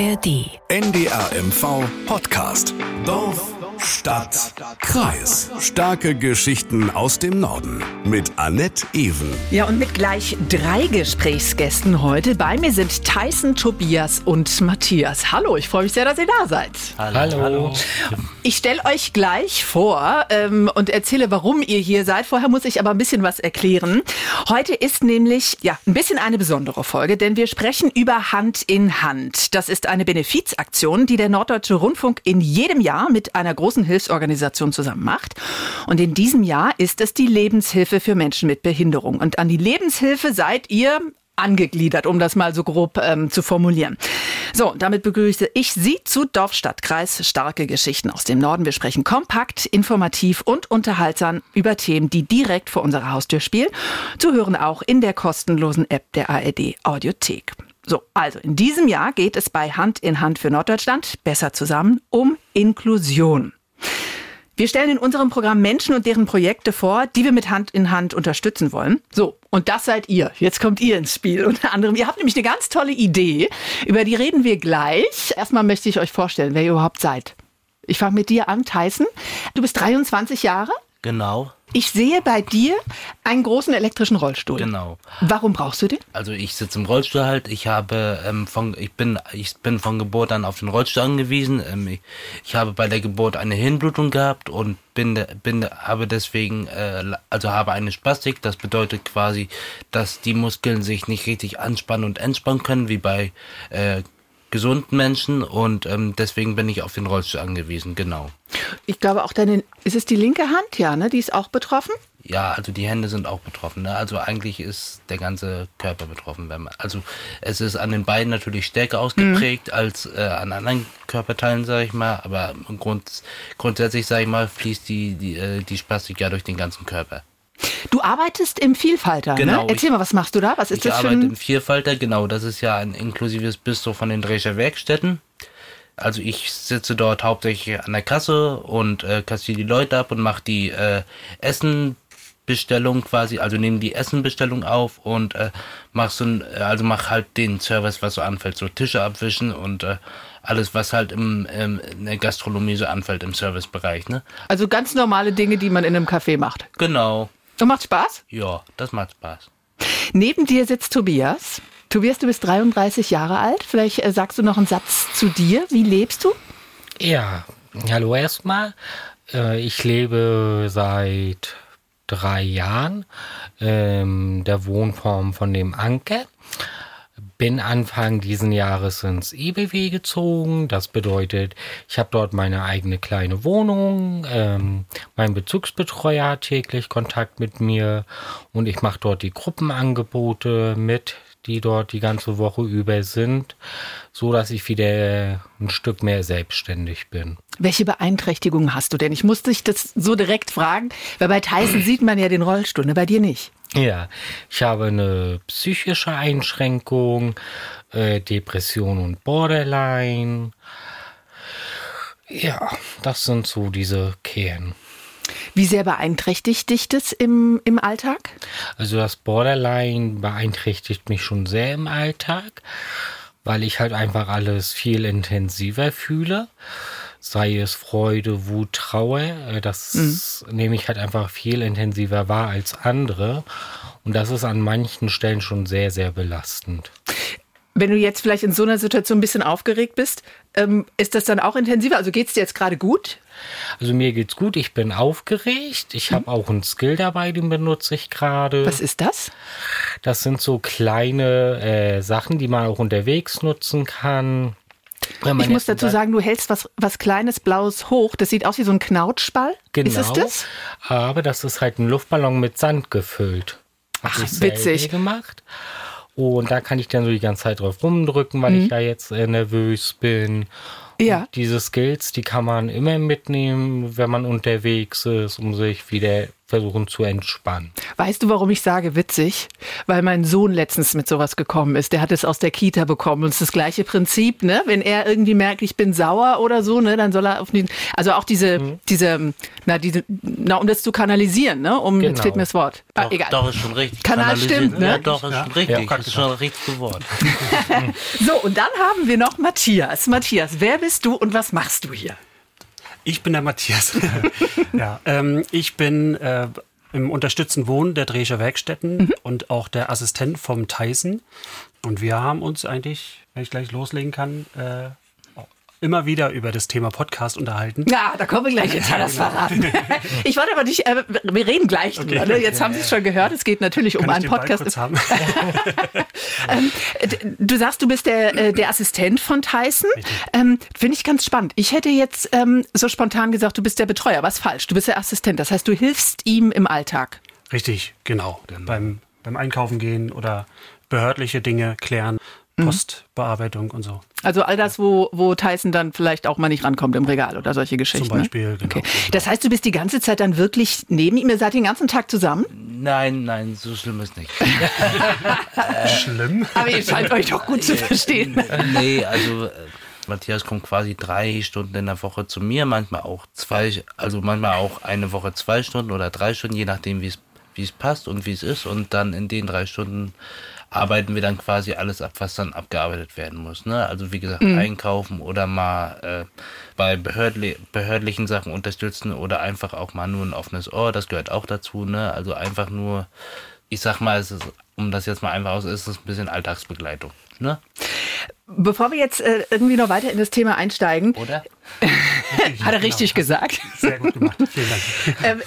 ARD. NDRMV Podcast. Dorf, Stadt, Kreis. Starke Geschichten aus dem Norden. Mit Annette Ewen. Ja, und mit gleich drei Gesprächsgästen heute. Bei mir sind Tyson, Tobias und Matthias. Hallo, ich freue mich sehr, dass ihr da seid. Hallo. Hallo. Ich stelle euch gleich vor ähm, und erzähle, warum ihr hier seid. Vorher muss ich aber ein bisschen was erklären. Heute ist nämlich ja ein bisschen eine besondere Folge, denn wir sprechen über Hand in Hand. Das ist eine Benefizaktion, die der Norddeutsche Rundfunk in jedem Jahr mit einer großen Hilfsorganisation zusammen macht. Und in diesem Jahr ist es die Lebenshilfe für Menschen mit Behinderung. Und an die Lebenshilfe seid ihr angegliedert, um das mal so grob ähm, zu formulieren. So, damit begrüße ich Sie zu Dorfstadtkreis Starke Geschichten aus dem Norden. Wir sprechen kompakt, informativ und unterhaltsam über Themen, die direkt vor unserer Haustür spielen. Zu hören auch in der kostenlosen App der ARD Audiothek. So, also in diesem Jahr geht es bei Hand in Hand für Norddeutschland besser zusammen um Inklusion. Wir stellen in unserem Programm Menschen und deren Projekte vor, die wir mit Hand in Hand unterstützen wollen. So, und das seid ihr. Jetzt kommt ihr ins Spiel. Unter anderem, ihr habt nämlich eine ganz tolle Idee. Über die reden wir gleich. Erstmal möchte ich euch vorstellen, wer ihr überhaupt seid. Ich fange mit dir an, Tyson. Du bist 23 Jahre. Genau. Ich sehe bei dir einen großen elektrischen Rollstuhl. Genau. Warum brauchst du den? Also ich sitze im Rollstuhl halt. Ich habe ähm, von ich bin ich bin von Geburt an auf den Rollstuhl angewiesen. Ähm, ich, ich, habe bei der Geburt eine Hirnblutung gehabt und bin bin habe deswegen äh, also habe eine Spastik. Das bedeutet quasi, dass die Muskeln sich nicht richtig anspannen und entspannen können wie bei äh, gesunden Menschen und ähm, deswegen bin ich auf den Rollstuhl angewiesen, genau. Ich glaube auch deine, ist es die linke Hand, ja, ne? Die ist auch betroffen? Ja, also die Hände sind auch betroffen. Ne? Also eigentlich ist der ganze Körper betroffen. Wenn man, also es ist an den Beinen natürlich stärker ausgeprägt mhm. als äh, an anderen Körperteilen, sage ich mal. Aber grund, grundsätzlich, sage ich mal, fließt die, die, äh, die Spastik ja durch den ganzen Körper. Du arbeitest im Vielfalter, ne? genau, ne? Erzähl ich, mal, was machst du da? Was ist ich das für arbeite im Vielfalter, genau. Das ist ja ein inklusives Bistro von den Drescher Werkstätten. Also ich sitze dort hauptsächlich an der Kasse und äh, kassiere die Leute ab und mache die äh, Essenbestellung quasi, also nehme die Essenbestellung auf und äh, mach so ein, also mach halt den Service, was so anfällt, so Tische abwischen und äh, alles, was halt im, ähm, in der Gastronomie so anfällt im Servicebereich, ne? Also ganz normale Dinge, die man in einem Café macht. Genau. Und macht Spaß? Ja, das macht Spaß. Neben dir sitzt Tobias. Tobias, du bist 33 Jahre alt. Vielleicht äh, sagst du noch einen Satz zu dir. Wie lebst du? Ja, hallo erstmal. Äh, ich lebe seit drei Jahren in der Wohnform von dem Anke bin Anfang diesen Jahres ins IBW gezogen. Das bedeutet, ich habe dort meine eigene kleine Wohnung. Ähm, mein Bezugsbetreuer hat täglich Kontakt mit mir und ich mache dort die Gruppenangebote mit, die dort die ganze Woche über sind, so dass ich wieder ein Stück mehr selbstständig bin. Welche Beeinträchtigungen hast du denn? Ich musste dich das so direkt fragen, weil bei Tyson sieht man ja den Rollstuhl, ne? bei dir nicht. Ja, ich habe eine psychische Einschränkung, äh, Depression und Borderline. Ja, das sind so diese Kern. Wie sehr beeinträchtigt dich das im, im Alltag? Also das Borderline beeinträchtigt mich schon sehr im Alltag, weil ich halt einfach alles viel intensiver fühle sei es Freude, Wut, Trauer. Äh, das mhm. nehme ich halt einfach viel intensiver wahr als andere. Und das ist an manchen Stellen schon sehr, sehr belastend. Wenn du jetzt vielleicht in so einer Situation ein bisschen aufgeregt bist, ähm, ist das dann auch intensiver? Also geht es dir jetzt gerade gut? Also mir geht's gut, ich bin aufgeregt. Ich mhm. habe auch einen Skill dabei, den benutze ich gerade. Was ist das? Das sind so kleine äh, Sachen, die man auch unterwegs nutzen kann. Ich muss dazu sagen, du hältst was, was Kleines, Blaues hoch. Das sieht aus wie so ein Knautschball. Genau. Ist es das? Aber das ist halt ein Luftballon mit Sand gefüllt. Ach, witzig. gemacht. Und da kann ich dann so die ganze Zeit drauf rumdrücken, weil mhm. ich ja jetzt äh, nervös bin. Ja. Und diese Skills, die kann man immer mitnehmen, wenn man unterwegs ist, um sich wieder versuchen zu entspannen. Weißt du, warum ich sage witzig? Weil mein Sohn letztens mit sowas gekommen ist. Der hat es aus der Kita bekommen und es ist das gleiche Prinzip, ne? Wenn er irgendwie merkt, ich bin sauer oder so, ne, dann soll er auf den, also auch diese, mhm. diese, na, diese, na, um das zu kanalisieren, ne? Um, genau. jetzt fehlt mir das Wort. Ah, doch, egal. Doch, ist schon richtig. Kanal stimmt, ne? Ja, doch, ist ja. schon richtig. Ja, ist schon ein richtiges Wort. so, und dann haben wir noch Matthias. Matthias, wer bist du und was machst du hier? Ich bin der Matthias. ja, ähm, ich bin äh, im unterstützten Wohnen der Drescher Werkstätten mhm. und auch der Assistent vom Tyson. Und wir haben uns eigentlich, wenn ich gleich loslegen kann, äh, immer wieder über das Thema Podcast unterhalten. Ja, da kommen wir gleich. Jetzt hat das verraten. Ich wollte aber nicht, äh, wir reden gleich okay. drüber. Ne? Jetzt haben Sie es schon gehört. Es geht natürlich Kann um einen Podcast. ähm, du sagst, du bist der, äh, der Assistent von Tyson. Ähm, Finde ich ganz spannend. Ich hätte jetzt ähm, so spontan gesagt, du bist der Betreuer. Was falsch? Du bist der Assistent. Das heißt, du hilfst ihm im Alltag. Richtig, genau. Beim, beim Einkaufen gehen oder behördliche Dinge klären. Mhm. Postbearbeitung und so. Also all das, wo, wo Tyson dann vielleicht auch mal nicht rankommt im Regal oder solche Geschichten. Zum Beispiel, ne? genau. Okay. Das heißt, du bist die ganze Zeit dann wirklich neben ihm, ihr seid den ganzen Tag zusammen? Nein, nein, so schlimm ist nicht. schlimm? Aber ihr scheint euch doch gut zu verstehen. nee, also äh, Matthias kommt quasi drei Stunden in der Woche zu mir, manchmal auch zwei, also manchmal auch eine Woche zwei Stunden oder drei Stunden, je nachdem, wie es wie es passt und wie es ist. Und dann in den drei Stunden arbeiten wir dann quasi alles ab, was dann abgearbeitet werden muss. Ne? Also wie gesagt, mhm. einkaufen oder mal äh, bei behördli behördlichen Sachen unterstützen oder einfach auch mal nur ein offenes Ohr, das gehört auch dazu. Ne? Also einfach nur, ich sag mal, es ist, um das jetzt mal einfach aus, ist es ein bisschen Alltagsbegleitung. Ne? Bevor wir jetzt äh, irgendwie noch weiter in das Thema einsteigen. Oder? Hat er richtig genau. gesagt. Sehr gut gemacht. Vielen Dank. Ähm,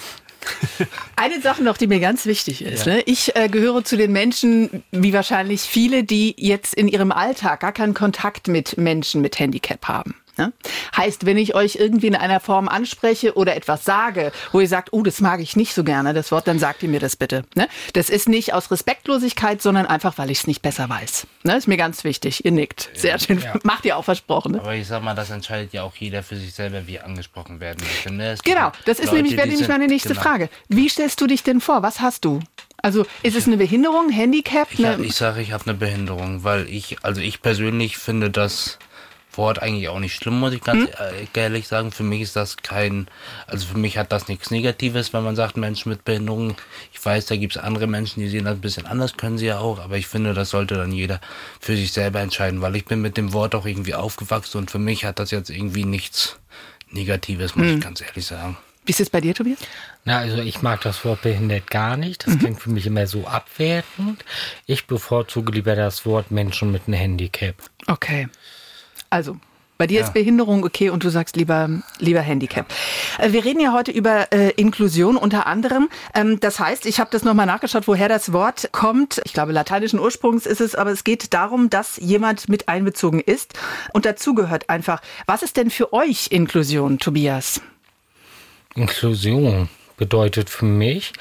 eine Sache noch, die mir ganz wichtig ist. Ja. Ne? Ich äh, gehöre zu den Menschen, wie wahrscheinlich viele, die jetzt in ihrem Alltag gar keinen Kontakt mit Menschen mit Handicap haben. Ne? Heißt, wenn ich euch irgendwie in einer Form anspreche oder etwas sage, wo ihr sagt, oh, das mag ich nicht so gerne, das Wort, dann sagt ihr mir das bitte. Ne? Das ist nicht aus Respektlosigkeit, sondern einfach, weil ich es nicht besser weiß. Ne? Ist mir ganz wichtig. Ihr nickt. Sehr schön. Ja. Macht ihr auch versprochen. Ne? Aber ich sag mal, das entscheidet ja auch jeder für sich selber, wie angesprochen werden möchte. Ne? Genau, das ist Leute, nämlich, wäre nämlich meine nächste genau. Frage. Wie stellst du dich denn vor? Was hast du? Also ist es eine Behinderung, Handicap? Ich, ich sage, ich habe eine Behinderung, weil ich, also ich persönlich finde, dass Wort eigentlich auch nicht schlimm, muss ich ganz hm? ehrlich sagen. Für mich ist das kein, also für mich hat das nichts Negatives, wenn man sagt Menschen mit Behinderung. Ich weiß, da gibt es andere Menschen, die sehen das ein bisschen anders, können sie ja auch, aber ich finde, das sollte dann jeder für sich selber entscheiden, weil ich bin mit dem Wort auch irgendwie aufgewachsen und für mich hat das jetzt irgendwie nichts Negatives, muss hm. ich ganz ehrlich sagen. Wie ist es bei dir, Tobias? Na, also ich mag das Wort behindert gar nicht. Das mhm. klingt für mich immer so abwertend. Ich bevorzuge lieber das Wort Menschen mit einem Handicap. Okay. Also, bei dir ja. ist Behinderung okay und du sagst lieber, lieber Handicap. Äh, wir reden ja heute über äh, Inklusion unter anderem. Ähm, das heißt, ich habe das nochmal nachgeschaut, woher das Wort kommt. Ich glaube, lateinischen Ursprungs ist es, aber es geht darum, dass jemand mit einbezogen ist und dazu gehört einfach. Was ist denn für euch Inklusion, Tobias? Inklusion bedeutet für mich,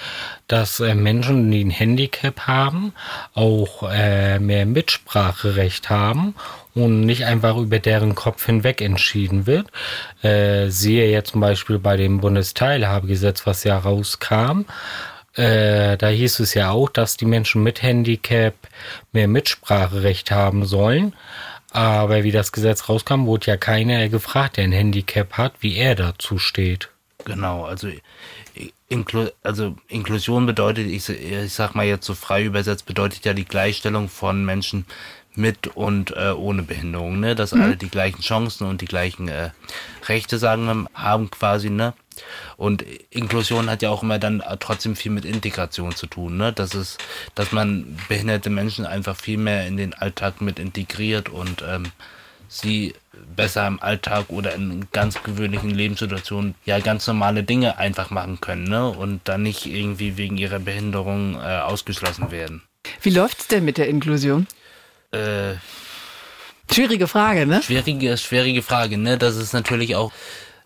dass äh, Menschen, die ein Handicap haben, auch äh, mehr Mitspracherecht haben und nicht einfach über deren Kopf hinweg entschieden wird. Äh, siehe jetzt zum Beispiel bei dem Bundesteilhabegesetz, was ja rauskam. Äh, da hieß es ja auch, dass die Menschen mit Handicap mehr Mitspracherecht haben sollen. Aber wie das Gesetz rauskam, wurde ja keiner gefragt, der ein Handicap hat, wie er dazu steht. Genau, also Inklu also Inklusion bedeutet, ich, ich sag mal jetzt so frei übersetzt, bedeutet ja die Gleichstellung von Menschen mit und äh, ohne Behinderung, ne? Dass mhm. alle die gleichen Chancen und die gleichen äh, Rechte, sagen wir, haben quasi, ne? Und Inklusion hat ja auch immer dann trotzdem viel mit Integration zu tun, ne? Das ist, dass man behinderte Menschen einfach viel mehr in den Alltag mit integriert und ähm, sie besser im Alltag oder in ganz gewöhnlichen Lebenssituationen ja ganz normale Dinge einfach machen können ne? und dann nicht irgendwie wegen ihrer Behinderung äh, ausgeschlossen werden. Wie läuft's denn mit der Inklusion? Äh, schwierige Frage, ne? Schwierige, schwierige Frage, ne? Das ist natürlich auch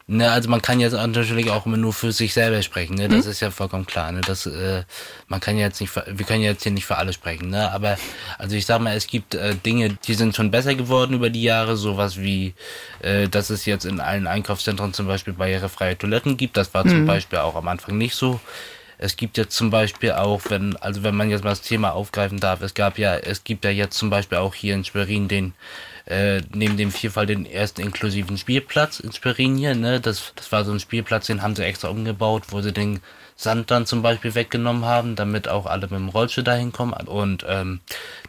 Ne, also man kann jetzt natürlich auch immer nur für sich selber sprechen, ne? Das mhm. ist ja vollkommen klar, ne? Das, äh, man kann jetzt nicht, für, wir können jetzt hier nicht für alle sprechen, ne? Aber also ich sag mal, es gibt äh, Dinge, die sind schon besser geworden über die Jahre, sowas wie, äh, dass es jetzt in allen Einkaufszentren zum Beispiel barrierefreie Toiletten gibt. Das war mhm. zum Beispiel auch am Anfang nicht so. es gibt jetzt zum Beispiel auch, wenn, also wenn man jetzt mal das Thema aufgreifen darf, es gab ja, es gibt ja jetzt zum Beispiel auch hier in Schwerin den, äh, neben dem Vierfall den ersten inklusiven Spielplatz in hier, ne, das, das war so ein Spielplatz, den haben sie extra umgebaut, wo sie den Sand dann zum Beispiel weggenommen haben, damit auch alle mit dem Rollstuhl dahin kommen. Und, ähm,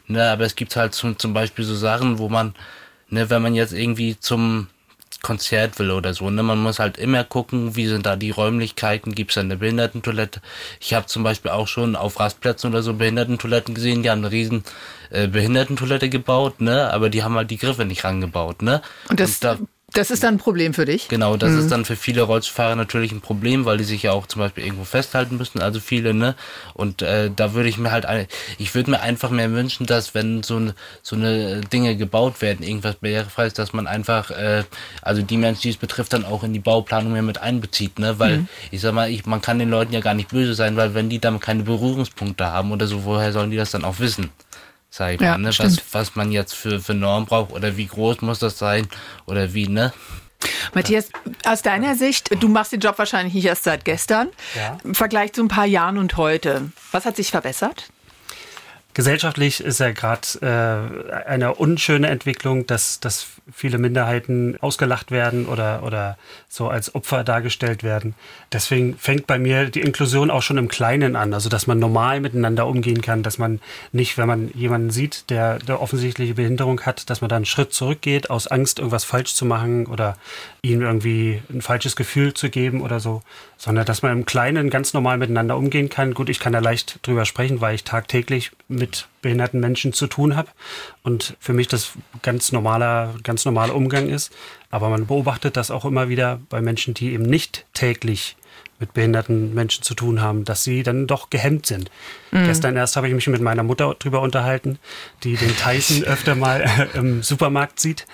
ne, aber es gibt halt zum, zum Beispiel so Sachen, wo man, ne, wenn man jetzt irgendwie zum, Konzert will oder so. Ne? Man muss halt immer gucken, wie sind da die Räumlichkeiten, gibt es da eine Behindertentoilette. Ich habe zum Beispiel auch schon auf Rastplätzen oder so Behindertentoiletten gesehen, die haben eine riesen äh, Behindertentoilette gebaut, ne? aber die haben halt die Griffe nicht rangebaut. Ne? Und das, Und da, das ist dann ein Problem für dich? Genau, das mhm. ist dann für viele Rollstuhlfahrer natürlich ein Problem, weil die sich ja auch zum Beispiel irgendwo festhalten müssen, also viele, ne? Und äh, da würde ich mir halt, ich würde mir einfach mehr wünschen, dass wenn so eine, so eine Dinge gebaut werden, irgendwas barrierefrei ist, dass man einfach, äh, also die Menschen, die es betrifft, dann auch in die Bauplanung mehr mit einbezieht, ne? Weil mhm. ich sag mal, ich, man kann den Leuten ja gar nicht böse sein, weil wenn die dann keine Berührungspunkte haben oder so, woher sollen die das dann auch wissen? Sag ich ja, mal, ne? was, was man jetzt für, für Norm braucht oder wie groß muss das sein oder wie, ne? Matthias, aus deiner Sicht, du machst den Job wahrscheinlich nicht erst seit gestern. Ja. Im Vergleich zu ein paar Jahren und heute. Was hat sich verbessert? Gesellschaftlich ist ja gerade äh, eine unschöne Entwicklung, dass, dass viele Minderheiten ausgelacht werden oder, oder so als Opfer dargestellt werden. Deswegen fängt bei mir die Inklusion auch schon im Kleinen an, also dass man normal miteinander umgehen kann, dass man nicht, wenn man jemanden sieht, der, der offensichtliche Behinderung hat, dass man dann einen Schritt zurückgeht, aus Angst, irgendwas falsch zu machen oder ihm irgendwie ein falsches Gefühl zu geben oder so, sondern dass man im Kleinen ganz normal miteinander umgehen kann. Gut, ich kann da leicht drüber sprechen, weil ich tagtäglich mit behinderten Menschen zu tun habe und für mich das ganz normaler, ganz normaler Umgang ist. Aber man beobachtet das auch immer wieder bei Menschen, die eben nicht täglich mit behinderten Menschen zu tun haben, dass sie dann doch gehemmt sind. Mhm. Gestern erst habe ich mich mit meiner Mutter drüber unterhalten, die den Tyson öfter mal äh, im Supermarkt sieht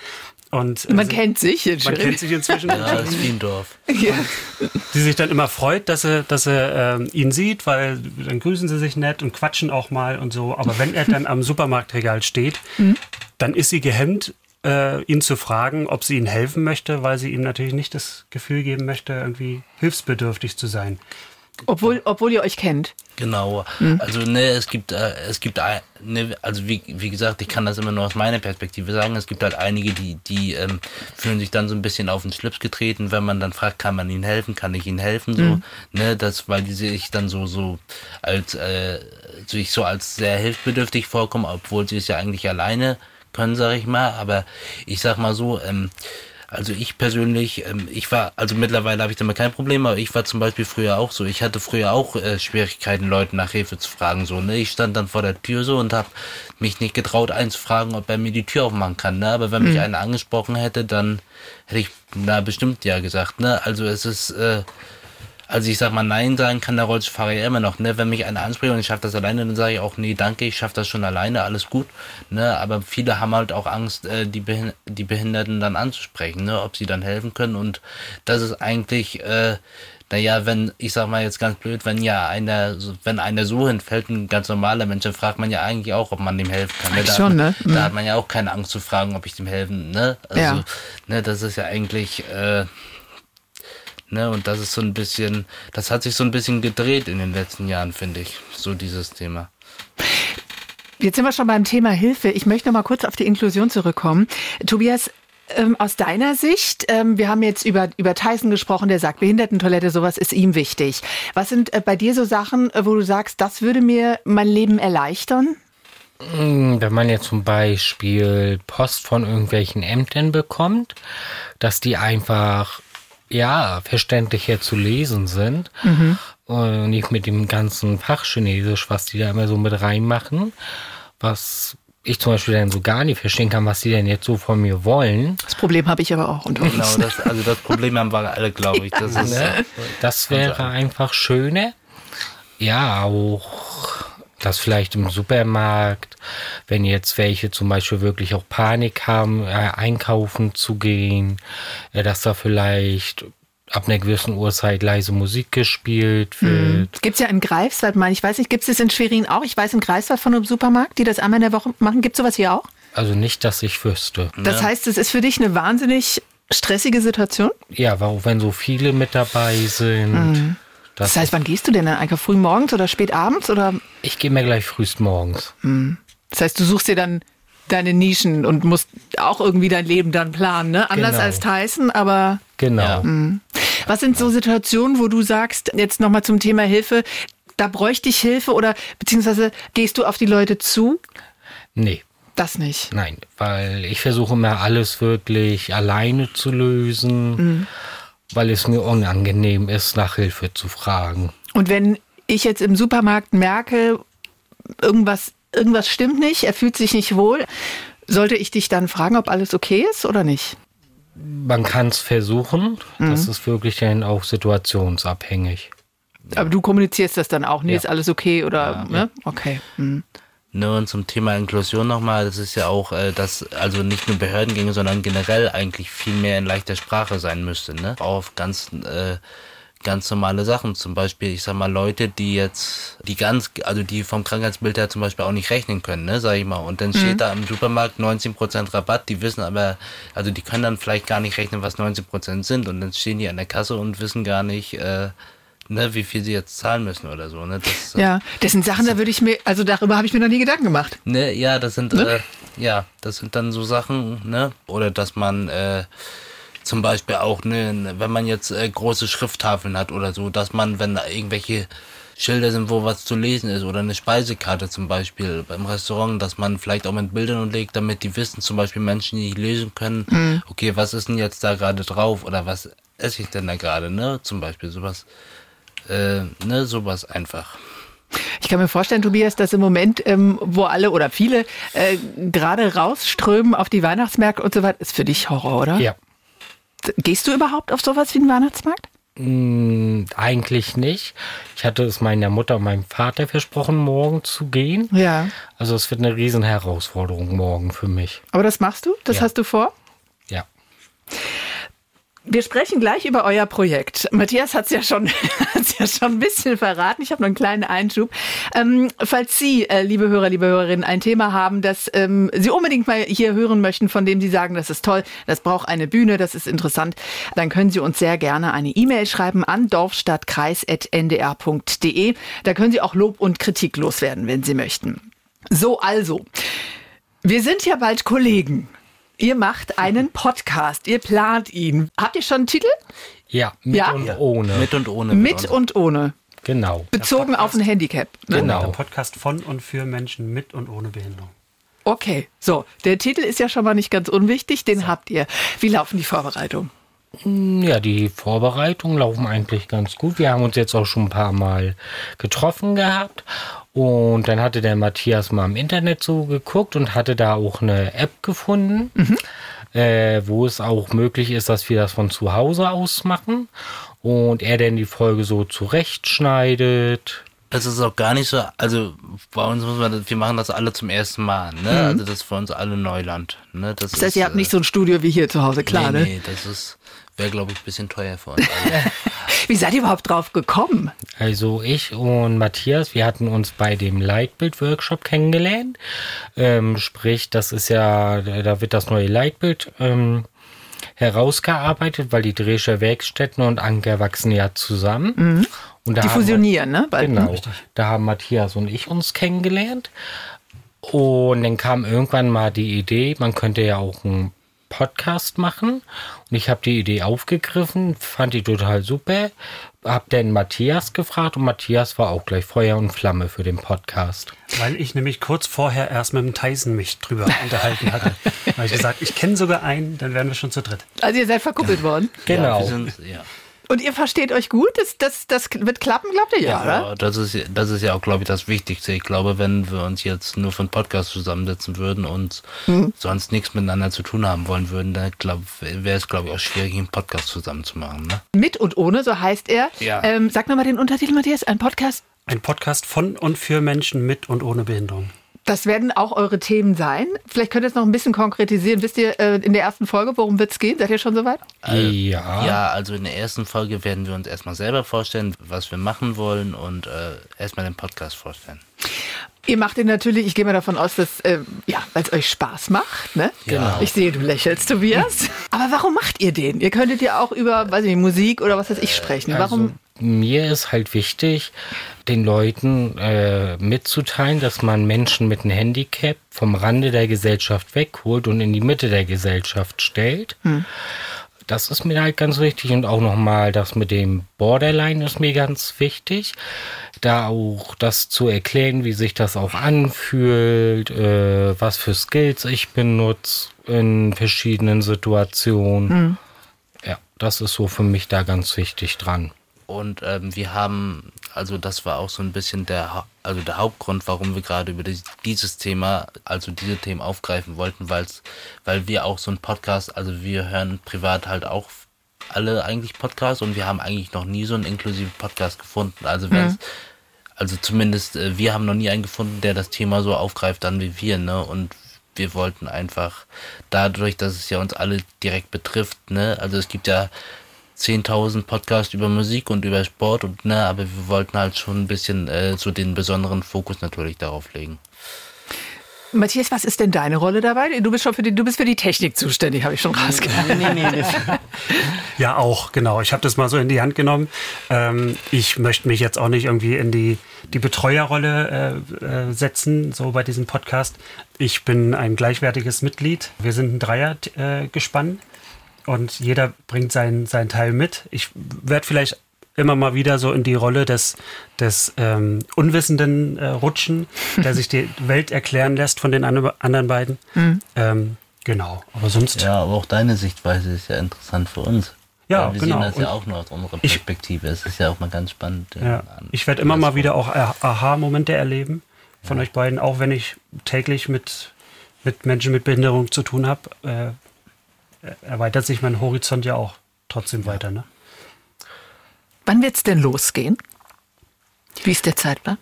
und, man äh, kennt sich jetzt Man kennt sich inzwischen. ja, das ist wie ein Dorf. Ja. Die sich dann immer freut, dass er, dass er äh, ihn sieht, weil dann grüßen sie sich nett und quatschen auch mal und so. Aber wenn er dann am Supermarktregal steht, mhm. dann ist sie gehemmt, äh, ihn zu fragen, ob sie ihm helfen möchte, weil sie ihm natürlich nicht das Gefühl geben möchte, irgendwie hilfsbedürftig zu sein. Obwohl, obwohl ihr euch kennt. Genau. Mhm. Also ne, es gibt, äh, es gibt, ne, also wie, wie gesagt, ich kann das immer nur aus meiner Perspektive sagen. Es gibt halt einige, die, die ähm, fühlen sich dann so ein bisschen auf den Schlips getreten, wenn man dann fragt, kann man ihnen helfen, kann ich ihnen helfen, so, mhm. ne, das, weil die sich dann so, so als, äh, sich so als sehr hilfsbedürftig vorkommen, obwohl sie es ja eigentlich alleine können, sag ich mal. Aber ich sag mal so, ähm, also ich persönlich, ähm, ich war, also mittlerweile habe ich damit kein Problem, aber ich war zum Beispiel früher auch so. Ich hatte früher auch äh, Schwierigkeiten, Leuten nach Hilfe zu fragen. So, ne? Ich stand dann vor der Tür so und habe mich nicht getraut einzufragen, ob er mir die Tür aufmachen kann. Ne? Aber wenn mich mhm. einer angesprochen hätte, dann hätte ich na bestimmt ja gesagt. Ne? Also es ist äh, also ich sag mal, Nein sagen kann der Rollstuhlfahrer ja immer noch, ne? Wenn mich einer anspricht und ich schaffe das alleine, dann sage ich auch, nee, danke, ich schaffe das schon alleine, alles gut, ne? Aber viele haben halt auch Angst, äh, die, Behin die Behinderten dann anzusprechen, ne? Ob sie dann helfen können und das ist eigentlich, äh, naja, wenn, ich sag mal jetzt ganz blöd, wenn ja einer, wenn einer so hinfällt, ein ganz normaler Mensch, dann fragt man ja eigentlich auch, ob man dem helfen kann. Ne? Da, schon, ne? Da mhm. hat man ja auch keine Angst zu fragen, ob ich dem helfen, ne? Also, ja. ne, das ist ja eigentlich, äh, Ne, und das ist so ein bisschen, das hat sich so ein bisschen gedreht in den letzten Jahren, finde ich, so dieses Thema. Jetzt sind wir schon beim Thema Hilfe. Ich möchte noch mal kurz auf die Inklusion zurückkommen. Tobias, ähm, aus deiner Sicht, ähm, wir haben jetzt über, über Tyson gesprochen, der sagt, Behindertentoilette, sowas ist ihm wichtig. Was sind äh, bei dir so Sachen, äh, wo du sagst, das würde mir mein Leben erleichtern? Hm, wenn man jetzt zum Beispiel Post von irgendwelchen Ämtern bekommt, dass die einfach ja, verständlicher zu lesen sind. Mhm. Und nicht mit dem ganzen Fachchinesisch, was die da immer so mit reinmachen. Was ich zum Beispiel dann so gar nicht verstehen kann, was die denn jetzt so von mir wollen. Das Problem habe ich aber auch unter uns. Genau, das, also das Problem haben wir alle, glaube ich. Das, ist, ne? das wäre einfach schöner. Ja, auch dass vielleicht im Supermarkt, wenn jetzt welche zum Beispiel wirklich auch Panik haben, äh, einkaufen zu gehen, äh, dass da vielleicht ab einer gewissen Uhrzeit leise Musik gespielt wird. Mhm. Gibt es ja in Greifswald, meine ich, weiß nicht, gibt es das in Schwerin auch? Ich weiß in Greifswald von einem Supermarkt, die das einmal in der Woche machen. Gibt es sowas hier auch? Also nicht, dass ich wüsste. Das ja. heißt, es ist für dich eine wahnsinnig stressige Situation? Ja, auch wenn so viele mit dabei sind. Mhm. Das, heißt, wann gehst du denn dann einfach früh morgens oder spät abends oder? Ich gehe mir gleich frühst morgens. Das heißt, du suchst dir dann deine Nischen und musst auch irgendwie dein Leben dann planen, ne? Anders Genau. als Tyson, aber Genau. was sind so Situationen, wo du sagst, jetzt nochmal zum Thema Hilfe, da bräuchte ich Hilfe oder beziehungsweise gehst du auf die Leute zu? Nee. Das nicht. Nein, weil ich versuche immer alles wirklich alleine zu lösen, weil es mir unangenehm ist, nach Hilfe zu fragen. Und wenn ich jetzt im Supermarkt merke, irgendwas, irgendwas stimmt nicht, er fühlt sich nicht wohl, sollte ich dich dann fragen, ob alles okay ist oder nicht? Man kann es versuchen, das ist wirklich dann auch situationsabhängig. Aber du kommunizierst das dann auch, nee, Ja. ist alles okay oder, ne? Okay. Mhm. Ne, und zum Thema Inklusion nochmal, das ist ja auch, äh, dass also nicht nur Behördengänge, sondern generell eigentlich viel mehr in leichter Sprache sein müsste, ne? Auf ganz, äh, ganz normale Sachen. Zum Beispiel, ich sag mal, Leute, die jetzt, die ganz, also die vom Krankheitsbild her zum Beispiel auch nicht rechnen können, ne, sag ich mal. Und dann steht da im Supermarkt 19% Rabatt, die wissen aber, also die können dann vielleicht gar nicht rechnen, was 19% sind. Und dann stehen die an der Kasse und wissen gar nicht, äh, ne, wie viel sie jetzt zahlen müssen oder so, ne? Das, Ja, das sind Sachen, da würde ich mir, also darüber habe ich mir noch nie Gedanken gemacht. Ne, ja, das sind äh, ja, das sind dann so Sachen, ne? Oder dass man äh, zum Beispiel auch, ne, wenn man jetzt äh, große Schrifttafeln hat oder so, dass man, wenn da irgendwelche Schilder sind, wo was zu lesen ist oder eine Speisekarte zum Beispiel beim Restaurant, dass man vielleicht auch mit Bildern unterlegt, damit die wissen, zum Beispiel Menschen, die nicht lesen können, okay, was ist denn jetzt da gerade drauf oder was esse ich denn da gerade, ne? Zum Beispiel sowas, äh, ne, sowas einfach. Ich kann mir vorstellen, Tobias, dass im Moment, ähm, wo alle oder viele äh, gerade rausströmen auf die Weihnachtsmärkte und so weiter, ist für dich Horror, oder? Ja. Gehst du überhaupt auf sowas wie einen Weihnachtsmarkt? Mm, eigentlich nicht. Ich hatte es meiner Mutter und meinem Vater versprochen, morgen zu gehen. Ja. Also es wird eine riesen Herausforderung morgen für mich. Aber das machst du? Das Ja. hast du vor? Ja. Wir sprechen gleich über euer Projekt. Matthias hat es ja schon, hat's ja schon ein bisschen verraten. Ich habe noch einen kleinen Einschub. Ähm, falls Sie, äh, liebe Hörer, liebe Hörerinnen, ein Thema haben, das ähm, Sie unbedingt mal hier hören möchten, von dem Sie sagen, das ist toll, das braucht eine Bühne, das ist interessant, dann können Sie uns sehr gerne eine E-Mail schreiben an dorfstadtkreis.ndr.de. Da können Sie auch Lob und Kritik loswerden, wenn Sie möchten. So, also. Wir sind ja bald Kollegen. Ihr macht einen Podcast, ihr plant ihn. Habt ihr schon einen Titel? Ja, mit Ja? und ohne. Mit und ohne. Mit uns. und ohne. genau. Bezogen auf ein Handicap. Ne? Genau. Der Podcast von und für Menschen mit und ohne Behinderung. Okay, so. Der Titel ist ja schon mal nicht ganz unwichtig, den habt ihr. Wie laufen die Vorbereitungen? Ja, die Vorbereitungen laufen eigentlich ganz gut. Wir haben uns jetzt auch schon ein paar Mal getroffen gehabt. Und dann hatte der Matthias mal im Internet so geguckt und hatte da auch eine App gefunden, äh, wo es auch möglich ist, dass wir das von zu Hause aus machen. Und er dann die Folge so zurechtschneidet. Es ist auch gar nicht so, also bei uns muss man, wir machen das alle zum ersten Mal, ne? Also das ist für uns alle Neuland, ne? Das, Mhm. Das heißt, ihr habt nicht so ein Studio wie hier zu Hause, klar, nee, ne? nee, das ist, wäre glaube ich ein bisschen teuer für uns alle. Wie seid ihr überhaupt drauf gekommen? Also ich und Matthias, wir hatten uns bei dem Leitbild-Workshop kennengelernt. Ähm, sprich, das ist ja, da wird das neue Leitbild ähm, herausgearbeitet, weil die Drescher Werkstätten und Anker wachsen ja zusammen. Und da Die wir- fusionieren, ne? Bald, ne? Genau. Da haben Matthias und ich uns kennengelernt. Und dann kam irgendwann mal die Idee, man könnte ja auch einen Podcast machen. Und ich habe die Idee aufgegriffen, fand die total super. Hab dann Matthias gefragt und Matthias war auch gleich Feuer und Flamme für den Podcast. Weil ich nämlich kurz vorher erst mit dem Tyson mich drüber unterhalten hatte. Da habe ich gesagt, ich kenne sogar einen, dann wären wir schon zu dritt. Also ihr seid verkuppelt worden. Ja, Genau. wir sind, ja. Und ihr versteht euch gut? Das, das, das wird klappen, glaubt ihr ja, oder? Ja, das ist, das ist ja auch, glaube ich, das Wichtigste. Ich glaube, wenn wir uns jetzt nur für einen Podcast zusammensetzen würden und Mhm. sonst nichts miteinander zu tun haben wollen würden, dann wäre es, glaube ich, auch schwierig, einen Podcast zusammen zu machen. Ne? Mit und ohne, so heißt er. Ja. Ähm, sag nochmal den Untertitel, Matthias. Ein Podcast. Ein Podcast von und für Menschen mit und ohne Behinderung. Das werden auch eure Themen sein. Vielleicht könnt ihr es noch ein bisschen konkretisieren. Wisst ihr äh, in der ersten Folge, worum wird es gehen? Seid ihr schon soweit? ja. Ja, also in der ersten Folge werden wir uns erstmal selber vorstellen, was wir machen wollen und äh, erstmal den Podcast vorstellen. Ihr macht den natürlich, ich gehe mal davon aus, dass, äh, ja, weil es euch Spaß macht, ne? Genau. Ich sehe, du lächelst, Tobias. Aber warum macht ihr den? Ihr könntet ja auch über, weiß ich nicht, Musik oder was weiß ich sprechen. Warum? Mir ist halt wichtig, den Leuten äh, mitzuteilen, dass man Menschen mit einem Handicap vom Rande der Gesellschaft wegholt und in die Mitte der Gesellschaft stellt. Hm. Das ist mir halt ganz wichtig und auch nochmal das mit dem Borderline ist mir ganz wichtig. Da auch das zu erklären, wie sich das auch anfühlt, äh, was für Skills ich benutze in verschiedenen Situationen. Hm. Ja, das ist so für mich da ganz wichtig dran. Und ähm, wir haben, also das war auch so ein bisschen der, also der Hauptgrund, warum wir gerade über dieses Thema, also diese Themen aufgreifen wollten, weil's, weil wir auch so ein Podcast, also wir hören privat halt auch alle eigentlich Podcasts und wir haben eigentlich noch nie so einen inklusiven Podcast gefunden. Also mhm. also zumindest äh, wir haben noch nie einen gefunden, der das Thema so aufgreift, dann wie wir, ne? Und wir wollten einfach dadurch, dass es ja uns alle direkt betrifft, ne? Also es gibt ja 10.000 Podcasts über Musik und über Sport und ne, aber wir wollten halt schon ein bisschen äh, so den besonderen Fokus natürlich darauf legen. Matthias, was ist denn deine Rolle dabei? Du bist schon für die, du bist für die Technik zuständig, habe ich schon rausgehört. Nee, nee, nee, ja, auch, genau. Ich habe das mal so in die Hand genommen. Ähm, ich möchte mich jetzt auch nicht irgendwie in die, die Betreuerrolle äh, äh, setzen, so bei diesem Podcast. Ich bin ein gleichwertiges Mitglied. Wir sind ein Dreiergespann. Äh, und jeder bringt seinen, seinen Teil mit. Ich werde vielleicht immer mal wieder so in die Rolle des, des ähm, Unwissenden äh, rutschen, der sich die Welt erklären lässt von den an anderen beiden. Mhm. Ähm, genau, aber sonst. Ja, aber auch deine Sichtweise ist ja interessant für uns. Ja, wir genau. sehen das ja auch nur aus unserer Perspektive. Es ist ja auch mal ganz spannend. Ja. Ich werde immer mal wieder auch Aha-Momente erleben von ja. euch beiden, auch wenn ich täglich mit, mit Menschen mit Behinderung zu tun habe. Äh, erweitert sich mein Horizont ja auch trotzdem weiter. Ne? Wann wird es denn losgehen? Wie ist der Zeitplan?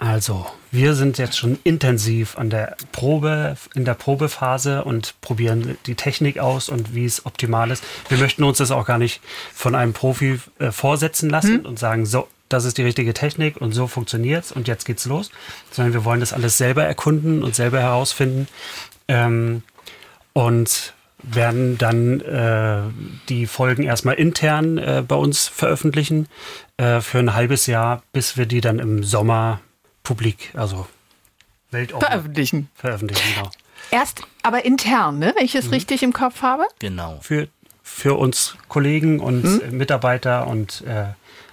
Also, wir sind jetzt schon intensiv an der Probe, in der Probephase und probieren die Technik aus und wie es optimal ist. Wir möchten uns das auch gar nicht von einem Profi äh, vorsetzen lassen hm. und sagen, so, das ist die richtige Technik und so funktioniert es und jetzt geht's los, sondern wir wollen das alles selber erkunden und selber herausfinden. Ähm, und werden dann äh, die Folgen erstmal intern äh, bei uns veröffentlichen äh, für ein halbes Jahr, bis wir die dann im Sommer publik, also weltoffen veröffentlichen. Veröffentlichen, genau. Erst aber intern, ne? wenn ich es mhm. richtig im Kopf habe? Genau. Für, für uns Kollegen und mhm. Mitarbeiter und äh,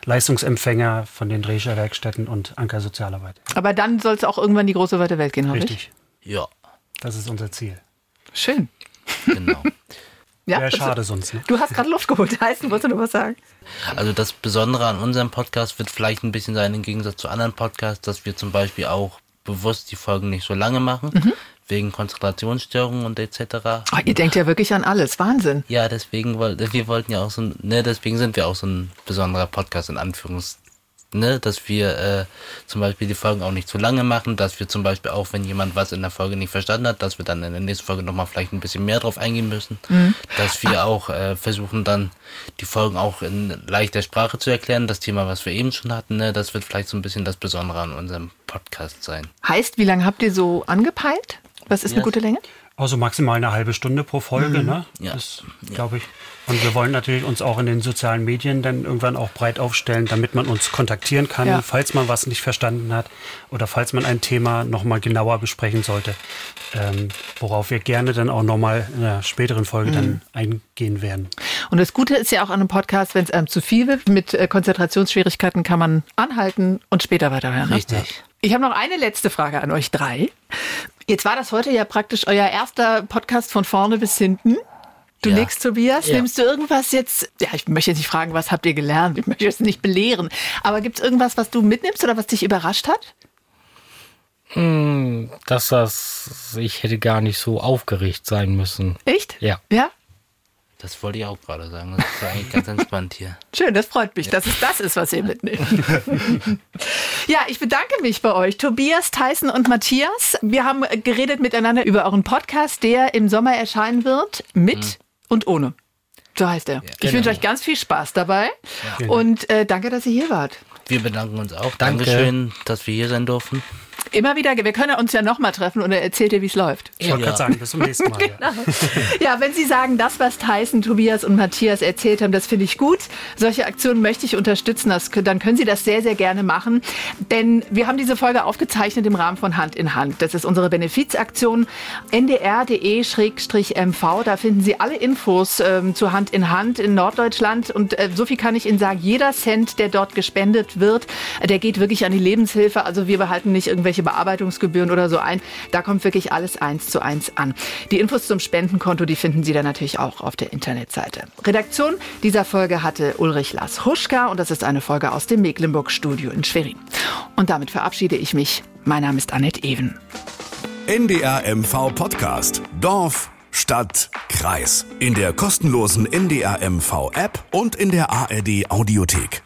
Leistungsempfänger von den Drescher Werkstätten und Anker Sozialarbeit. Aber dann soll es auch irgendwann die große weite Welt gehen, habe ich? Ja. Das ist unser Ziel. Schön. Genau. ja, Wäre schade sonst. Ne? Du hast gerade Luft geholt, heißen, wolltest du noch was sagen? Also das Besondere an unserem Podcast wird vielleicht ein bisschen sein, im Gegensatz zu anderen Podcasts, dass wir zum Beispiel auch bewusst die Folgen nicht so lange machen, mhm. wegen Konzentrationsstörungen und etc. Oh, ihr denkt ja wirklich an alles, Wahnsinn. Ja, deswegen wir wollten ja auch so, ne, deswegen sind wir auch so ein besonderer Podcast in Anführungszeichen ne, dass wir äh, zum Beispiel die Folgen auch nicht zu lange machen, dass wir zum Beispiel auch, wenn jemand was in der Folge nicht verstanden hat, dass wir dann in der nächsten Folge nochmal vielleicht ein bisschen mehr drauf eingehen müssen, mhm. dass wir auch äh, versuchen dann die Folgen auch in leichter Sprache zu erklären, das Thema, was wir eben schon hatten, ne, das wird vielleicht so ein bisschen das Besondere an unserem Podcast sein. Heißt, wie lange habt ihr so angepeilt? Was ist yes. eine gute Länge? Also maximal eine halbe Stunde pro Folge, mhm. ne? Ja. Das glaube ich. Und wir wollen natürlich uns auch in den sozialen Medien dann irgendwann auch breit aufstellen, damit man uns kontaktieren kann, ja. falls man was nicht verstanden hat oder falls man ein Thema nochmal genauer besprechen sollte, ähm, worauf wir gerne dann auch nochmal in einer späteren Folge mhm. dann eingehen werden. Und das Gute ist ja auch an einem Podcast, wenn es einem zu viel wird, mit äh, Konzentrationsschwierigkeiten kann man anhalten und später weiterhören. Ne? Richtig. Ich habe noch eine letzte Frage an euch drei. Jetzt war das heute ja praktisch euer erster Podcast von vorne bis hinten. Du ja. legst Tobias, ja. nimmst du irgendwas jetzt? Ja, ich möchte jetzt nicht fragen, was habt ihr gelernt? Ich möchte jetzt nicht belehren. Aber gibt es irgendwas, was du mitnimmst oder was dich überrascht hat? Hm, dass das, ich hätte gar nicht so aufgeregt sein müssen. Echt? Ja. Ja? Das wollte ich auch gerade sagen. Das ist eigentlich ganz entspannt hier. Schön, das freut mich, ja. dass es das ist, was ihr mitnehmt. ja, ich bedanke mich bei euch, Tobias, Tyson und Matthias. Wir haben geredet miteinander über euren Podcast, der im Sommer erscheinen wird, mit mhm. und ohne. So heißt er. Ja, ich wünsche genau. euch ganz viel Spaß dabei ja. und äh, danke, dass ihr hier wart. Wir bedanken uns auch. Danke. Dankeschön, dass wir hier sein durften. Immer wieder, wir können uns ja nochmal treffen und er erzählt dir, wie es läuft. Ich wollte Ja. gerade sagen, bis zum nächsten Mal. Ja. Ja, wenn Sie sagen, das, was Tyson, Tobias und Matthias erzählt haben, das finde ich gut. Solche Aktionen möchte ich unterstützen. Das, dann können Sie das sehr, sehr gerne machen. Denn wir haben diese Folge aufgezeichnet im Rahmen von Hand in Hand. Das ist unsere Benefizaktion ndr.de-mv. Da finden Sie alle Infos ähm, zu Hand in Hand in Norddeutschland. Und äh, so viel kann ich Ihnen sagen. Jeder Cent, der dort gespendet wird, äh, der geht wirklich an die Lebenshilfe. Also wir behalten nicht irgendwelche Bearbeitungsgebühren oder so ein. Da kommt wirklich alles eins zu eins an. Die Infos zum Spendenkonto, die finden Sie dann natürlich auch auf der Internetseite. Redaktion dieser Folge hatte Ulrich Lars Huschka und das ist eine Folge aus dem Mecklenburg-Studio in Schwerin. Und damit verabschiede ich mich. Mein Name ist Annette Even. NDR MV Podcast. Dorf, Stadt, Kreis. In der kostenlosen NDR MV App und in der ARD Audiothek.